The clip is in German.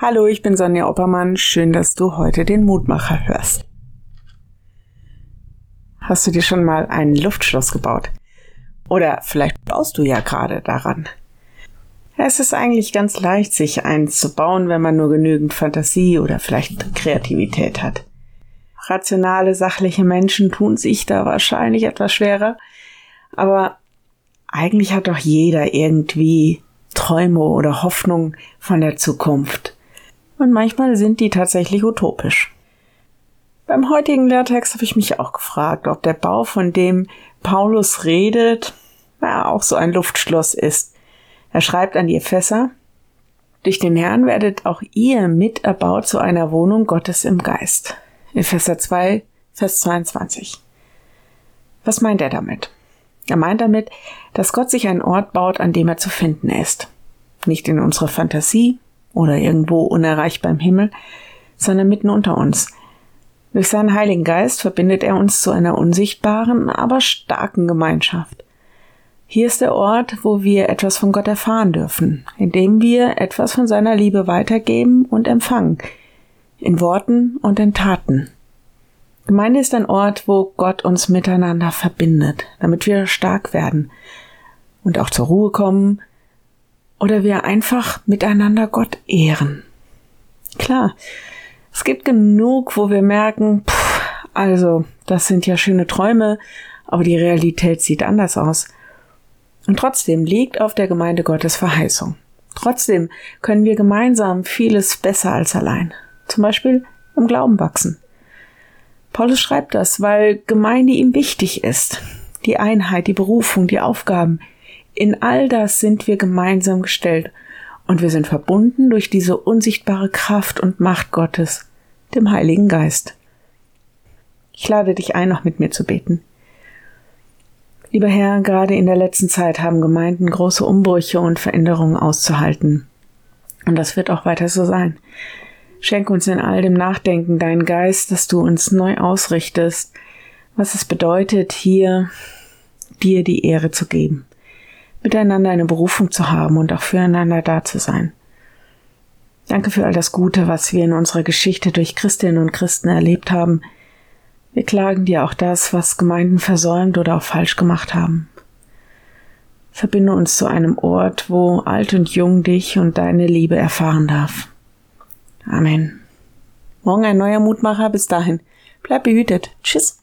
Hallo, ich bin Sonja Oppermann. Schön, dass du heute den Mutmacher hörst. Hast du dir schon mal ein Luftschloss gebaut? Oder vielleicht baust du ja gerade daran. Es ist eigentlich ganz leicht, sich eins zu bauen, wenn man nur genügend Fantasie oder vielleicht Kreativität hat. Rationale, sachliche Menschen tun sich da wahrscheinlich etwas schwerer, aber eigentlich hat doch jeder irgendwie Träume oder Hoffnung von der Zukunft und manchmal sind die tatsächlich utopisch. Beim heutigen Lehrtext habe ich mich auch gefragt, ob der Bau, von dem Paulus redet, ja, auch so ein Luftschloss ist. Er schreibt an die Epheser, durch den Herrn werdet auch ihr mit erbaut zu einer Wohnung Gottes im Geist. Epheser 2, Vers 22. Was meint er damit? Er meint damit, dass Gott sich einen Ort baut, an dem er zu finden ist. Nicht in unserer Fantasie, oder irgendwo unerreichbar im Himmel, sondern mitten unter uns. Durch seinen Heiligen Geist verbindet er uns zu einer unsichtbaren, aber starken Gemeinschaft. Hier ist der Ort, wo wir etwas von Gott erfahren dürfen, indem wir etwas von seiner Liebe weitergeben und empfangen, in Worten und in Taten. Gemeinde ist ein Ort, wo Gott uns miteinander verbindet, damit wir stark werden und auch zur Ruhe kommen, oder wir einfach miteinander Gott ehren. Klar, es gibt genug, wo wir merken, pff, also, das sind ja schöne Träume, aber die Realität sieht anders aus. Und trotzdem liegt auf der Gemeinde Gottes Verheißung. Trotzdem können wir gemeinsam vieles besser als allein. Zum Beispiel im Glauben wachsen. Paulus schreibt das, weil Gemeinde ihm wichtig ist. Die Einheit, die Berufung, die Aufgaben, in all das sind wir gemeinsam gestellt und wir sind verbunden durch diese unsichtbare Kraft und Macht Gottes, dem Heiligen Geist. Ich lade dich ein, noch mit mir zu beten. Lieber Herr, gerade in der letzten Zeit haben Gemeinden große Umbrüche und Veränderungen auszuhalten. Und das wird auch weiter so sein. Schenk uns in all dem Nachdenken deinen Geist, dass du uns neu ausrichtest, was es bedeutet, hier dir die Ehre zu geben miteinander eine Berufung zu haben und auch füreinander da zu sein. Danke für all das Gute, was wir in unserer Geschichte durch Christinnen und Christen erlebt haben. Wir klagen dir auch das, was Gemeinden versäumt oder auch falsch gemacht haben. Verbinde uns zu einem Ort, wo alt und jung dich und deine Liebe erfahren darf. Amen. Morgen ein neuer Mutmacher. Bis dahin. Bleib behütet. Tschüss.